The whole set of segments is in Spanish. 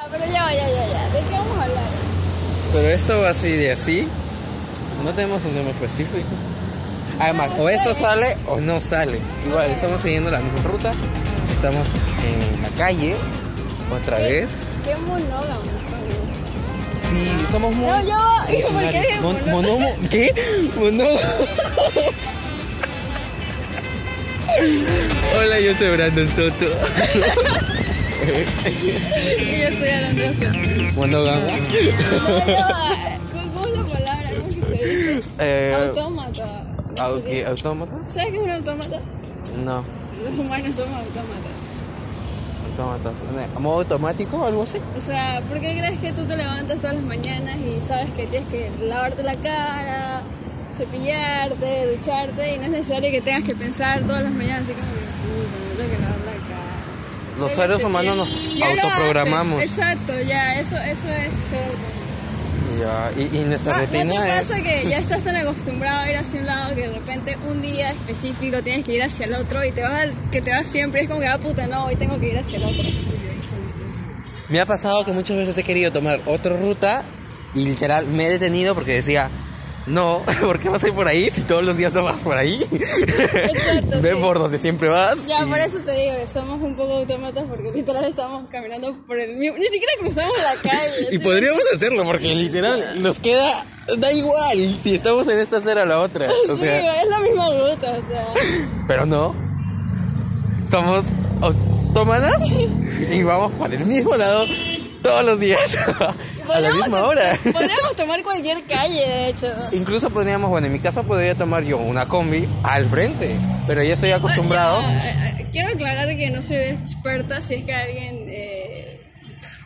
Ah, Pero ya, ya, ya, ya. ¿De qué vamos a hablar? Pero esto va así de así. No tenemos un tema específico. Además, No o esto sale o no sale. Igual, estamos siguiendo la misma ruta. Estamos en la calle. Otra vez. Qué monógamos somos. Sí, somos muy. No, yo. ¿Por qué Mon- monomo- ¿Qué? Monógamo. Hola, yo soy Brandon Soto. Y yo soy. No, yo, ¿Cómo es la palabra? ¿Cómo que se dice? Eh, Autómata. ¿au- qué? ¿Autómatas? ¿Sabes qué es un autómata? No. Los humanos somos autómatas. Autómatas. ¿A modo automático o algo así? O sea, ¿por qué crees que tú te levantas todas las mañanas y sabes que tienes que lavarte la cara, cepillarte, ducharte y no es necesario que tengas que pensar todas las mañanas así como Los seres humanos nos. Ya autoprogramamos. Exacto, ya, eso, eso es. Ya, y, y nuestra Ah, ¿No rutina te es... pasa que ya estás tan acostumbrado a ir hacia un lado que de repente un día específico tienes que ir hacia el otro y te vas al- que te vas siempre es como que ah puta no hoy tengo que ir hacia el otro Me ha pasado que muchas veces he querido tomar otra ruta y literal me he detenido porque decía, no, ¿por qué vas a ir por ahí si todos los días no vas por ahí? Exacto, Ve sí. por donde siempre vas. Ya, y- por eso te digo que somos un poco autómatas porque literal estamos caminando por el mismo. Ni siquiera cruzamos la calle. Y ¿sí? podríamos hacerlo porque literal nos queda... Da igual si estamos en esta acera o la otra. O Sí, sea, es la misma ruta, o sea. pero no. Somos autómatas y vamos por el mismo lado todos los días a la misma hora. Podríamos tomar cualquier calle, de hecho. Incluso podríamos, bueno, en mi caso podría tomar yo una combi al frente, pero ya estoy acostumbrado. Ya, eh, eh, quiero aclarar que no soy experta si es que alguien eh,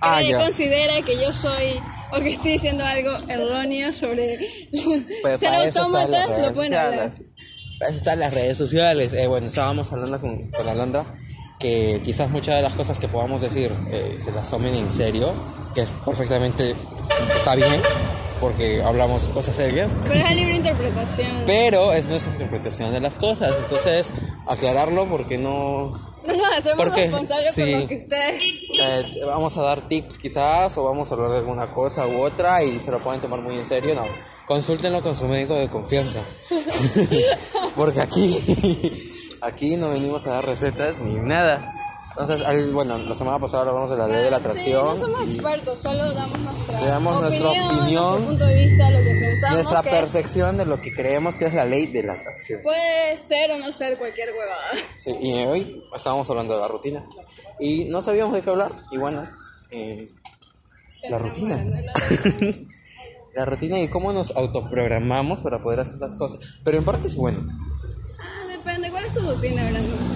Ah, cree- considera que yo soy o que estoy diciendo algo erróneo sobre Pues ser autómatas, lo pueden hablar. Para eso están las redes sociales. Eh, bueno, estábamos hablando con, con Alondra que quizás muchas de las cosas que podamos decir eh, se las tomen en serio, que perfectamente está bien, porque hablamos cosas serias, Pero es libre interpretación. pero es nuestra interpretación de las cosas. Entonces, aclararlo porque no, no nos hacemos porque- responsables sí. por lo que ustedes. Eh, vamos a dar tips quizás o vamos a hablar de alguna cosa u otra y se lo pueden tomar muy en serio, no. Consúltenlo con su médico de confianza. Porque aquí, aquí no venimos a dar recetas ni nada. Entonces, al- bueno, la semana pasada hablamos de la ley de la atracción. Sí, no somos expertos, solo damos nuestra, Le damos nuestra opinión, nuestro punto de vista, lo que pensamos. nuestra que percepción de lo que creemos que es la ley de la atracción. Puede ser o no ser cualquier huevada. Sí, y hoy estábamos hablando de la rutina. Y no sabíamos de qué hablar. Y bueno, eh, la rutina. la rutina y cómo nos autoprogramamos para poder hacer las cosas. Pero en parte es bueno. Ah, depende. ¿Cuál es tu rutina, Brandon?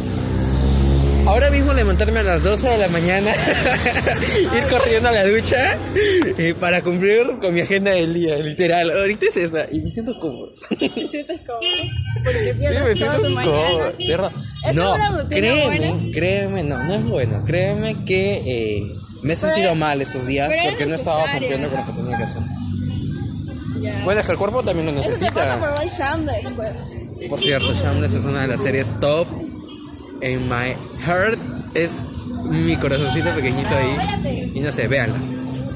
Ahora mismo levantarme a las 12 de la mañana, ir corriendo a la ducha eh, para cumplir con mi agenda del día, literal. Ahorita es esa y me siento cómodo. ¿Te sientes cómodo? Porque Sí, pierdes me toda siento tu mañana. verdad. ¿Es No, una créeme, buena? créeme, no, no es bueno. Créeme que eh, me he Pero- sentido mal estos días es porque no estaba cumpliendo con lo que tenía que hacer. Bueno, es que el cuerpo también lo Eso te pasa necesita. por ver Sham después. Por cierto, Shameless es una de las series top. En my heart es mi corazoncito pequeñito ahí. Y no sé, véanla.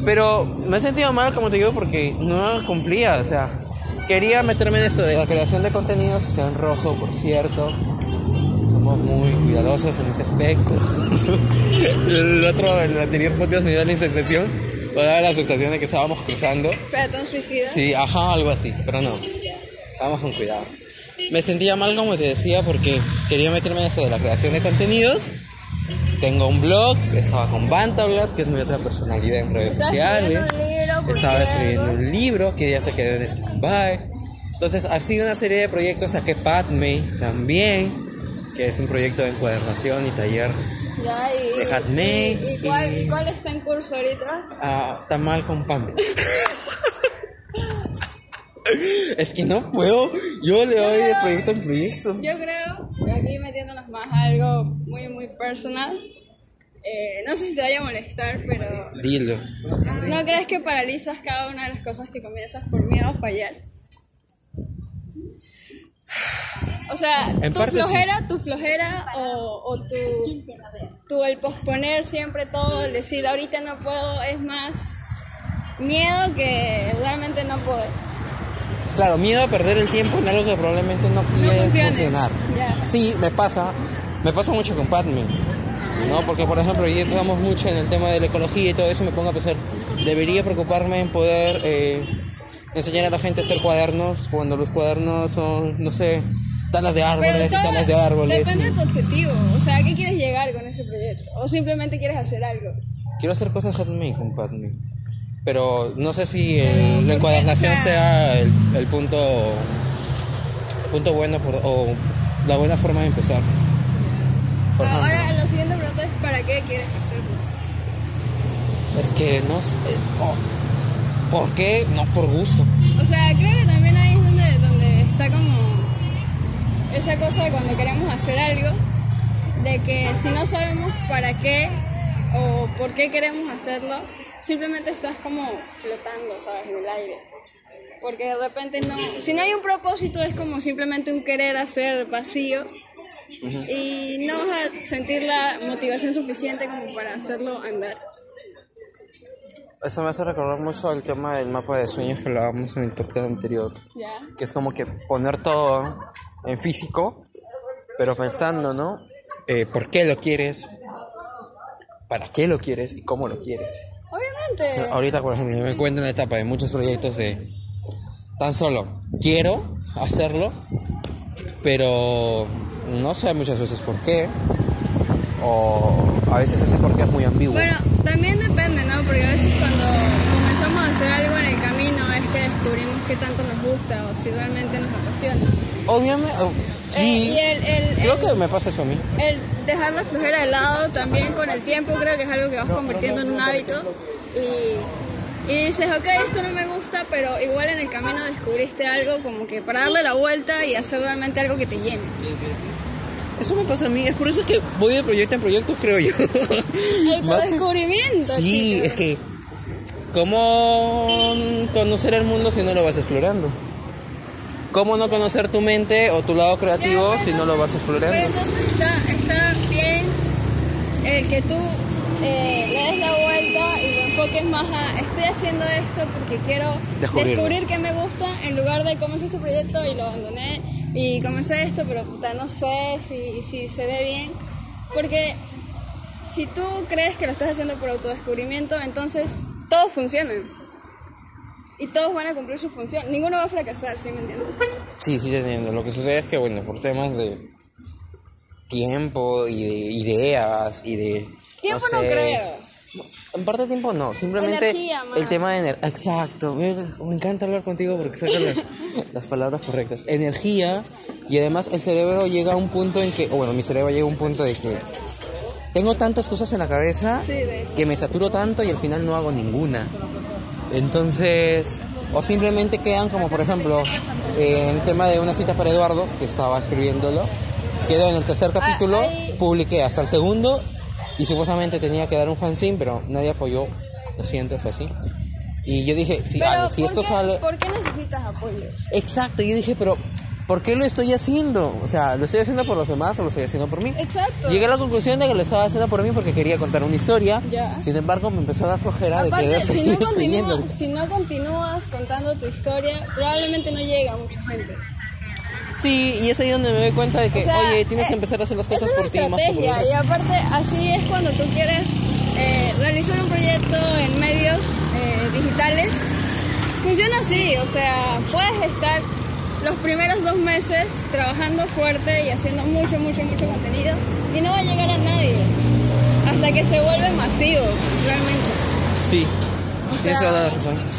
Pero me he sentido mal, como te digo, porque no cumplía. O sea, quería meterme en esto de la creación de contenidos. O sea, en rojo, por cierto. Somos muy cuidadosos en ese aspecto. el otro, el anterior podcast me dio la sensación. O daba la sensación de que estábamos cruzando. Peatón suicida. Sí, ajá, algo así, pero no. Vamos con cuidado. Me sentía mal, como te decía, porque quería meterme en eso de la creación de contenidos. Tengo un blog, estaba con Bantablat, que es mi otra personalidad en redes sociales. libro, por Estaba escribiendo un libro que ya se quedó en stand-by. Entonces, ha sido una serie de proyectos. Saqué Padme también, que es un proyecto de encuadernación y taller. Ya, y, Dejadme, y, y cuál, y- ¿Y cuál está en curso ahorita? Ah, está mal con Pam. es que no puedo. Yo le doy de proyecto en proyecto. Yo creo, aquí metiéndonos más a algo muy, muy personal. eh, no sé si te vaya a molestar, pero Dilo. ¿no crees que paralizas cada una de las cosas que comienzas por miedo a fallar? O sea, En tu sí. flojera, tu flojera o, o tu, tu el posponer siempre todo, el decir ahorita no puedo, es más miedo que realmente no poder. Claro, miedo a perder el tiempo en algo que probablemente no quieres funcione. funcionar. Sí, me pasa. Me pasa mucho con Padme. ¿no? Porque, por ejemplo, ya estamos mucho en el tema de la ecología y todo eso, me pongo a pensar, debería preocuparme en poder eh, enseñar a la gente a hacer cuadernos cuando los cuadernos son, no sé, talas de árboles y talas de árboles. depende y- de tu objetivo, o sea, ¿a qué quieres llegar con ese proyecto? O simplemente quieres hacer algo. Quiero hacer cosas handmade con Padme. Pero no sé si el- Pero, ¿por la encuadernación sea- el, el punto, punto bueno por- o la buena forma de empezar. Por ejemplo. Ahora, la siguiente pregunta es ¿para qué quieres hacerlo? Es que no sé. oh, ¿Por qué? No por gusto. O sea, creo que también ahí es donde, donde está como esa cosa de cuando queremos hacer algo, de que si no sabemos para qué o por qué queremos hacerlo, simplemente estás como flotando, ¿sabes? En el aire. Porque de repente no, si no hay un propósito es como simplemente un querer hacer vacío y no vas a sentir la motivación suficiente como para hacerlo andar. Eso me hace recordar mucho el tema del mapa de sueños que hablábamos en el podcast anterior. ¿Ya? Que es como que poner todo en físico, pero pensando, ¿no? Eh, ¿Por qué lo quieres? ¿Para qué lo quieres? ¿Y cómo lo quieres? Ahorita, por ejemplo, me encuentro en la etapa de muchos proyectos de tan solo quiero hacerlo, pero no sé muchas veces por qué, o a veces ese por qué es muy ambiguo. Bueno, también depende, ¿no? Porque a veces cuando comenzamos a hacer algo en el camino es que descubrimos qué tanto nos gusta o si realmente nos apasiona. Obviamente, oh, Eh, sí, y el, el, creo el- que me pasa eso a mí. el dejar la flojera de lado también con el tiempo creo que es algo que vas convirtiendo en un hábito y, y dices, ok, esto no me gusta, pero igual en el camino descubriste algo como que para darle la vuelta y hacer realmente algo que te llene. Eso me pasa a mí, es por eso que voy de proyecto en proyecto, creo yo. Autodescubrimiento. Sí, chicos. es que, ¿cómo conocer el mundo si no lo vas explorando? ¿Cómo no conocer tu mente o tu lado creativo Ya, si pero no lo vas entonces- explorando? Pero entonces está, está bien el que tú eh, le des la vuelta y enfoques más a estoy haciendo esto porque quiero Descubrirlo. descubrir qué me gusta en lugar de comencé este proyecto y lo abandoné y comencé esto pero puta, no sé si, si se ve bien porque si tú crees que lo estás haciendo por autodescubrimiento entonces todos funcionan y todos van a cumplir su función ninguno va a fracasar ¿sí me entiendes? Sí, sí, te entiendo. Lo que sucede es que, bueno, por temas de tiempo y de ideas y de... tiempo no, sé, creo En parte tiempo no, simplemente Energía el tema de energía. Exacto, me, me encanta hablar contigo porque sacas las, las palabras correctas. Energía y además el cerebro llega a un punto en que, o bueno, mi cerebro llega a un punto de que tengo tantas cosas en la cabeza Sí, que me saturo tanto y al final no hago ninguna. Entonces, o simplemente quedan como por ejemplo eh, en el tema de una cita para Eduardo, que estaba escribiéndolo, quedó en el tercer capítulo, ahí- publiqué hasta el segundo y supuestamente tenía que dar un fanzine, pero nadie apoyó, lo siento, fue así. Y yo dije, sí, Pero, si ¿por esto qué- sale... ¿Por qué necesitas apoyo? Exacto, yo dije, pero ¿por qué lo estoy haciendo? O sea, ¿lo estoy haciendo por los demás o lo estoy haciendo por mí? Exacto. Llegué a la conclusión de que lo estaba haciendo por mí porque quería contar una historia. Ya. Sin embargo, me empezó a dar flojera de Aparte, querer si seguir no, continúas, si no continúas contando tu historia, probablemente no llega a mucha gente. Sí, y es ahí donde me doy cuenta de que, O sea, oye, tienes eh, que empezar a hacer las cosas es por la ti más por y aparte así es cuando tú quieres eh, realizar un proyecto en medios eh, digitales. Funciona así, o sea, puedes estar los primeros dos meses trabajando fuerte y haciendo mucho, mucho, mucho contenido y no va a llegar a nadie hasta que se vuelve masivo, realmente. Sí, O sea.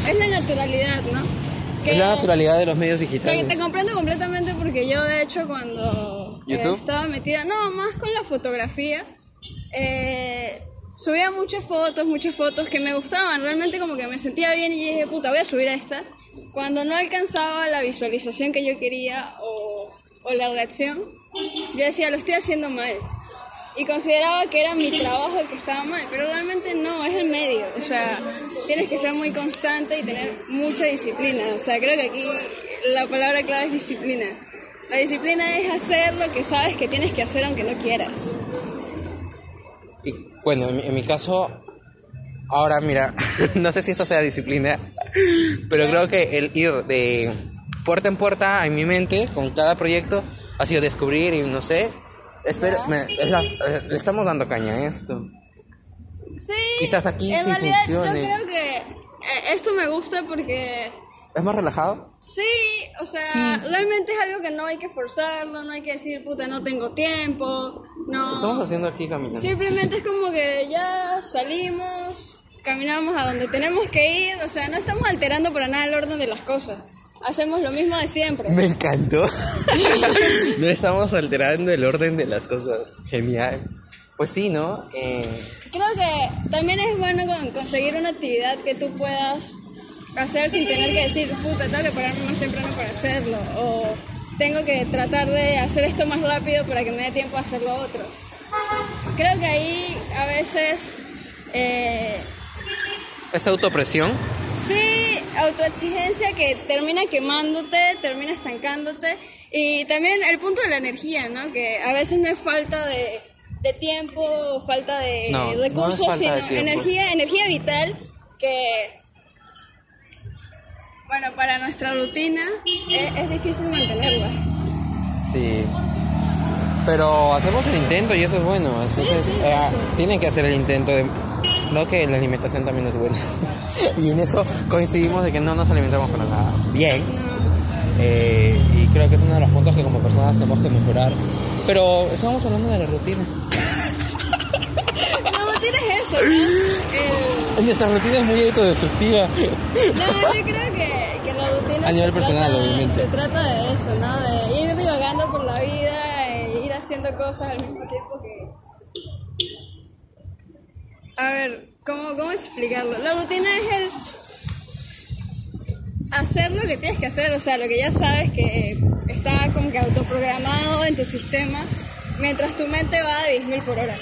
Es la naturalidad, ¿no? Es la naturalidad de los medios Te, digitales. te comprendo completamente porque yo de hecho cuando eh, estaba metida, no, más con la fotografía, eh, subía muchas fotos, muchas fotos que me gustaban, realmente como que me sentía bien y dije, puta, voy a subir a esta. Cuando no alcanzaba la visualización que yo quería o, o la reacción, yo decía, lo estoy haciendo mal. Y consideraba que era mi trabajo el que estaba mal, pero realmente no, es el medio. O sea, tienes que ser muy constante y tener mucha disciplina. O sea, creo que aquí la palabra clave es disciplina. La disciplina es hacer lo que sabes que tienes que hacer aunque no quieras. Y bueno, en mi, caso, ahora mira, no sé si eso sea disciplina, pero creo que el ir de puerta en puerta en mi mente con cada proyecto ha sido descubrir y no sé. Me- es la- le estamos dando caña a esto. Sí. Quizás aquí en sí realidad funcione. yo creo que eh, esto me gusta porque ¿Es más relajado? sí, o sea, Sí. realmente es algo que no hay que forzarlo, no hay que decir, puta, no tengo tiempo, no. Estamos haciendo aquí caminando. Simplemente es como que ya salimos, caminamos a donde tenemos que ir, o sea, no estamos alterando para nada el orden de las cosas. Hacemos lo mismo de siempre. Me encantó. no estamos alterando el orden de las cosas. Genial. Pues sí, ¿no? Eh, Creo que también es bueno con- conseguir una actividad que tú puedas hacer sin tener que decir, puta, tengo que pararme más temprano para hacerlo, o tengo que tratar de hacer esto más rápido para que me dé tiempo a hacer lo otro. Creo que ahí a veces eh, esa autopresión. Sí, autoexigencia que termina quemándote, termina estancándote. Y también el punto de la energía, ¿no? Que a veces no es falta de, de tiempo, falta de No, no recursos, falta sino energía, energía vital que, bueno, para nuestra rutina es, es difícil mantenerla. Sí. Pero hacemos el intento y eso es bueno. Entonces, sí, eh, tienen que hacer el intento de. Lo que la alimentación también es buena. Y en eso coincidimos de que no nos alimentamos para nada bien. Eh, y creo que es uno de los puntos que como personas tenemos que mejorar. Pero estamos hablando de la rutina. La rutina es eso, ¿no? El- Nuestra rutina es muy autodestructiva. No, yo creo que, que la rutina A nivel personal, trata, obviamente. se trata de eso, ¿no? De ir divagando por la vida e ir haciendo cosas al mismo tiempo que... A ver, ¿cómo, cómo explicarlo? La rutina es el hacer lo que tienes que hacer, o sea, lo que ya sabes que está como que autoprogramado en tu sistema, mientras tu mente va a 10.000 por hora.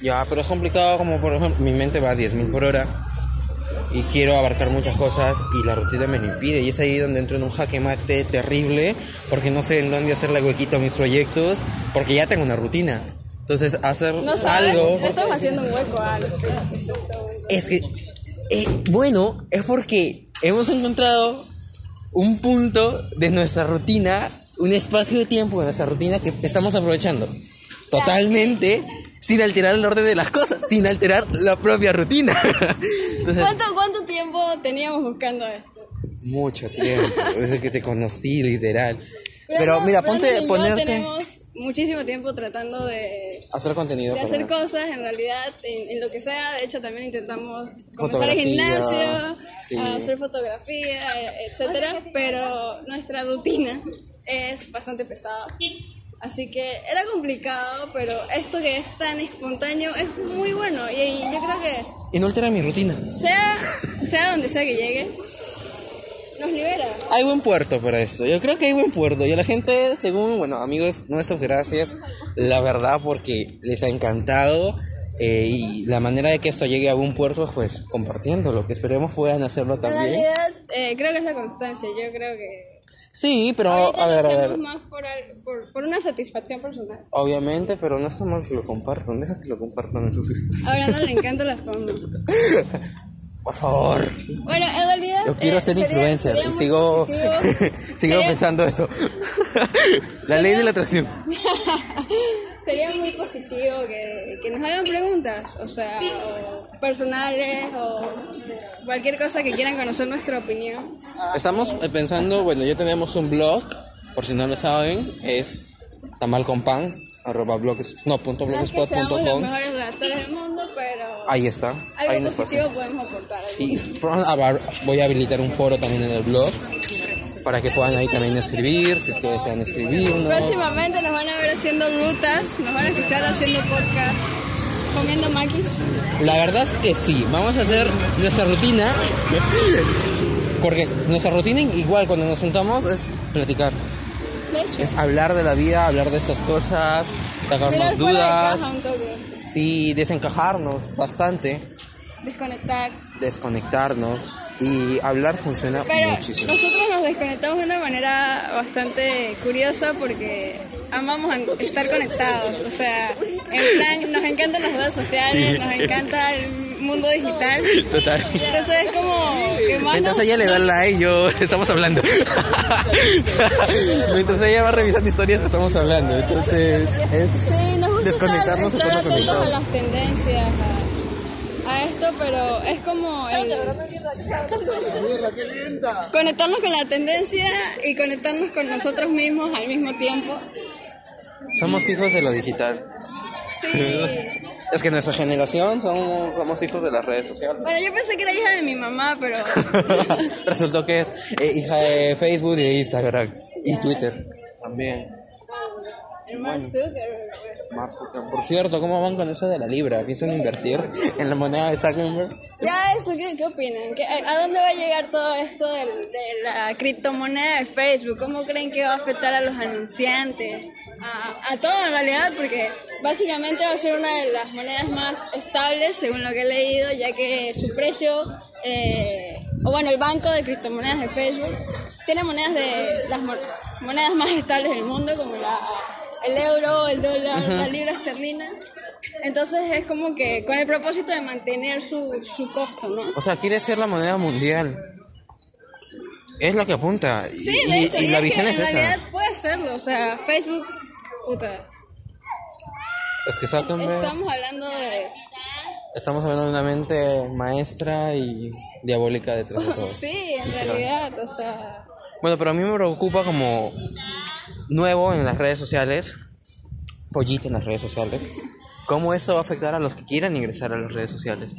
Ya, pero es complicado como por ejemplo mi mente va a 10.000 por hora y quiero abarcar muchas cosas y la rutina me lo impide y es ahí donde entro en un jaque mate terrible porque no sé en dónde hacerle huequito a mis proyectos porque ya tengo una rutina. Entonces hacer No sabes, algo... le estamos haciendo un hueco a algo. Es que, eh, bueno, es porque hemos encontrado un punto de nuestra rutina, un espacio de tiempo de nuestra rutina que estamos aprovechando totalmente sin alterar el orden de las cosas, sin alterar la propia rutina. Entonces, ¿Cuánto, ¿Cuánto tiempo teníamos buscando esto? mucho tiempo, desde que te conocí, literal. Pero mira, ponte, Brandon y yo ponerte tenemos muchísimo tiempo tratando de, hacer contenido. de hacer cosas en realidad, en, en lo que sea. De hecho, también intentamos comenzar el gimnasio, sí. a hacer fotografía, eh, etcétera. Pero nuestra rutina es bastante pesada. Así que era complicado, pero esto que es tan espontáneo es muy bueno. Y, y yo creo que Y no altera mi rutina. sea, sea donde sea que llegue, nos libera. Hay buen puerto para eso. Yo creo que hay buen puerto. Y a la gente, según, bueno, amigos nuestros, gracias. La verdad, porque les ha encantado. eh, y la manera de que esto llegue a buen puerto es pues compartiéndolo. Que esperemos puedan hacerlo En también. realidad, eh, creo que es la constancia. Yo creo que Sí, pero ahorita a ver, lo a ver. más por, por, por una satisfacción personal. Obviamente, pero no está mal que lo compartan. Deja que lo compartan en sus historias. Ahora no le encanta la fama. Por favor. Bueno, en realidad. Yo quiero eh, ser sería- influencer sería y muy sigo, positivo. sigo Sería- pensando eso. la ley de la atracción. Sería muy positivo que, que nos hagan preguntas, o sea, o personales o cualquier cosa que quieran conocer nuestra opinión. Estamos eh, pensando, bueno, ya tenemos un blog, por si no lo saben, es tamalconpan, arroba blogs, no, punto No es que seamos los blogspot.com. mejores redactores del mundo, pero Ahí está, ahí algo nos positivo pasa. podemos aportar. Ver, voy a habilitar un foro también en el blog para que puedan ahí también escribir, si es que desean escribirnos. Próximamente nos van a ver haciendo rutas, nos van a escuchar haciendo podcast, comiendo maquis. La verdad es que sí, vamos a hacer nuestra rutina, porque nuestra rutina igual cuando nos juntamos es platicar. De hecho, Es hablar de la vida, hablar de estas cosas, sacarnos de dudas, caja un toque. Sí, desencajarnos bastante. desconectar. desconectarnos y hablar funciona Pero muchísimo. nosotros nos desconectamos de una manera bastante curiosa porque amamos estar conectados. O sea, en plan, nos encantan las redes sociales, Sí. nos encanta el mundo digital. Total. Entonces es como que más nos- ella le da like, yo estamos hablando. Mientras ella va revisando historias, estamos hablando. Entonces, es Sí, nos gusta estar, desconectarnos estar estando atentos a las tendencias, a, a esto, pero es como el... Conectarnos con la tendencia y conectarnos con nosotros mismos al mismo tiempo. Somos hijos de lo digital. Sí. Es que nuestra generación somos, somos hijos de las redes sociales. Bueno, yo pensé que era hija de mi mamá, pero... Resultó que es eh, hija de Facebook y de Instagram. Y Twitter. También. El Mark Zuckerberg. Por cierto, ¿cómo van con eso de la libra? ¿Piensan invertir en la moneda de Zuckerberg? Ya eso, ¿qué, qué opinan? ¿Qué- a, dónde va a llegar todo esto del- de la criptomoneda de Facebook? ¿Cómo creen que va a afectar a los anunciantes? A, a todo en realidad, porque básicamente va a ser una de las monedas más estables, según lo que he leído, ya que su precio, eh, o bueno, el banco de criptomonedas de Facebook, tiene monedas de las mo- monedas más estables del mundo, como la, el euro, el dólar, la libra esterlina. Entonces es como que con el propósito de mantener su, su costo, ¿no? O sea, quiere ser la moneda mundial. Es lo que apunta. Y, Sí, de y- hecho, y y la es que visión en es esa. realidad puede serlo, o sea, Facebook, puta, Es que estamos hablando de... Estamos hablando de una mente maestra y diabólica detrás de todo. Sí, en realidad, o sea... Bueno, pero a mí me preocupa como nuevo en las redes sociales, pollito en las redes sociales, cómo eso va a afectar a los que quieran ingresar a las redes sociales.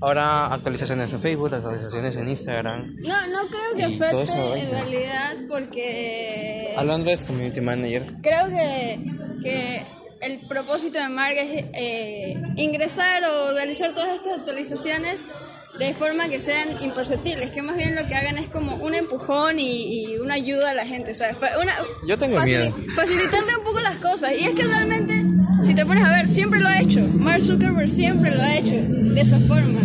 Ahora actualizaciones en Facebook, actualizaciones en Instagram. No, no creo que afecte en realidad porque... Alondra es community manager. Creo que, que el propósito de Mark es eh, ingresar o realizar todas estas actualizaciones de forma que sean imperceptibles, que más bien lo que hagan es como un empujón y, y una ayuda a la gente, ¿sabes? Una, Yo tengo miedo. Facilitando un poco las cosas. Y es que realmente, si te pones a ver, siempre lo ha hecho. Mark Zuckerberg siempre lo ha hecho de esa forma.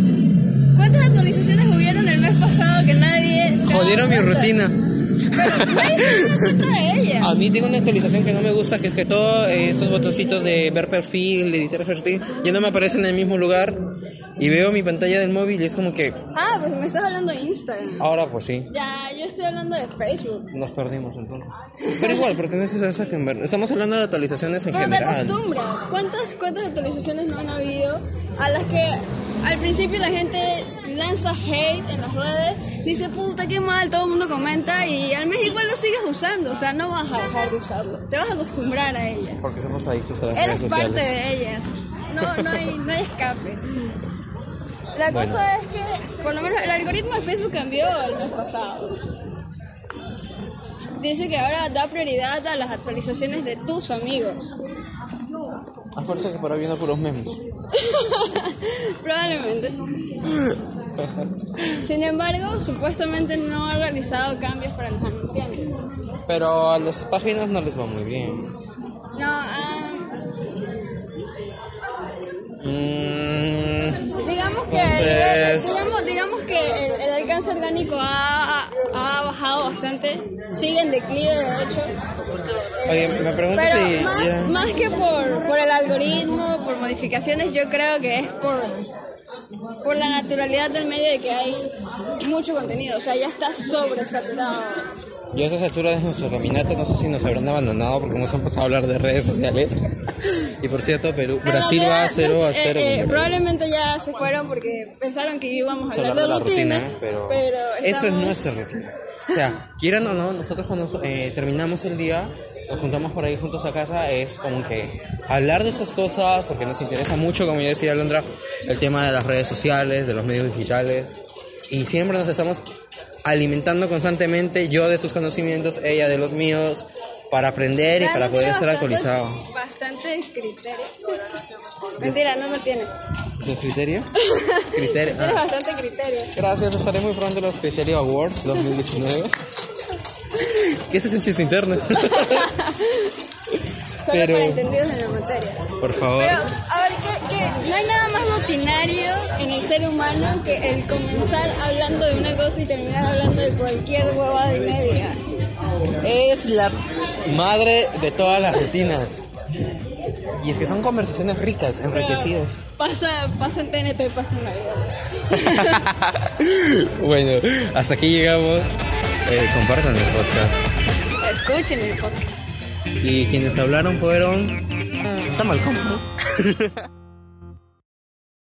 ¿Cuántas actualizaciones hubieron el mes pasado que nadie se Jodieron mi rutina. Pero nadie se de ellas. A mí tengo una actualización que no me gusta, que es que todos esos botoncitos de ver perfil, de editar perfil, ya no me aparecen en el mismo lugar. Y veo mi pantalla del móvil y es como que, Ah, pues me estás hablando de Instagram. ahora pues sí. Ya, yo estoy hablando de Facebook. Nos perdimos entonces. Pero igual, perteneces a Zuckerberg. Estamos hablando de actualizaciones en Pero te general. acostumbras. ¿Cuántas, ¿Cuántas actualizaciones no han habido a las que al principio la gente lanza hate en las redes? Dice, puta, qué mal, todo el mundo comenta y al mes igual lo sigues usando. O sea, no vas a dejar de usarlo. Te vas a acostumbrar a ellas. Porque somos adictos a las Eres redes parte sociales. de ellas. No, no hay, no hay escape. La Bueno. cosa es que, por lo menos, el algoritmo de Facebook cambió el mes pasado. Dice que ahora da prioridad a las actualizaciones de tus amigos. A fuerza que por ahí vienen puros memes. Probablemente. Sin embargo, supuestamente no ha realizado cambios para los anunciantes. Pero a las páginas no les va muy bien. No, ah, Mm, que, Entonces- digamos, digamos que el, el alcance orgánico ha, ha bajado bastante. Sigue en declive, de hecho. Oye, me pregunto Pero si más, ya- más que por, por el algoritmo, por modificaciones, yo creo que es por, por la naturalidad del medio de que hay mucho contenido. O sea, ya está sobresaturado. Yo a esas alturas de nuestra caminata no sé si nos habrán abandonado porque nos han pasado a hablar de redes sociales. Y por cierto, Perú, Brasil va realidad, 0 a eh, 0. eh, probablemente ya se fueron porque pensaron que íbamos a hablar de, la rutina, rutina, pero, esa es estamos- nuestra rutina. O sea, quieran o no, nosotros cuando eh, terminamos el día, nos juntamos por ahí juntos a casa, es como que hablar de estas cosas, porque nos interesa mucho, como ya decía Alondra, el tema de las redes sociales, de los medios digitales, y siempre nos estamos alimentando constantemente, yo de sus conocimientos, ella de los míos, para aprender y para poder estar bastante- actualizado. Bastante criterio. Mentira, no, no tiene. ¿Tu criterio? criterio. Tienes ah. bastante criterio. Gracias, estaré muy pronto en los Criterio Awards 2019. que ese es un chiste interno. Solo Pero- para entendidos en la materia. Por favor. Pero, a ver, ¿qué, que no hay nada más rutinario en el ser humano que el comenzar hablando de una cosa y terminar hablando de cualquier huevada y media. Es la madre de todas las rutinas. Y es que son conversaciones ricas, O sea, enriquecidas. Pasa, pasa en TNT, pasa en la vida. bueno, hasta aquí llegamos. Eh, compartan el podcast. Escuchen el podcast. Y quienes hablaron fueron. Está mal, ¿no?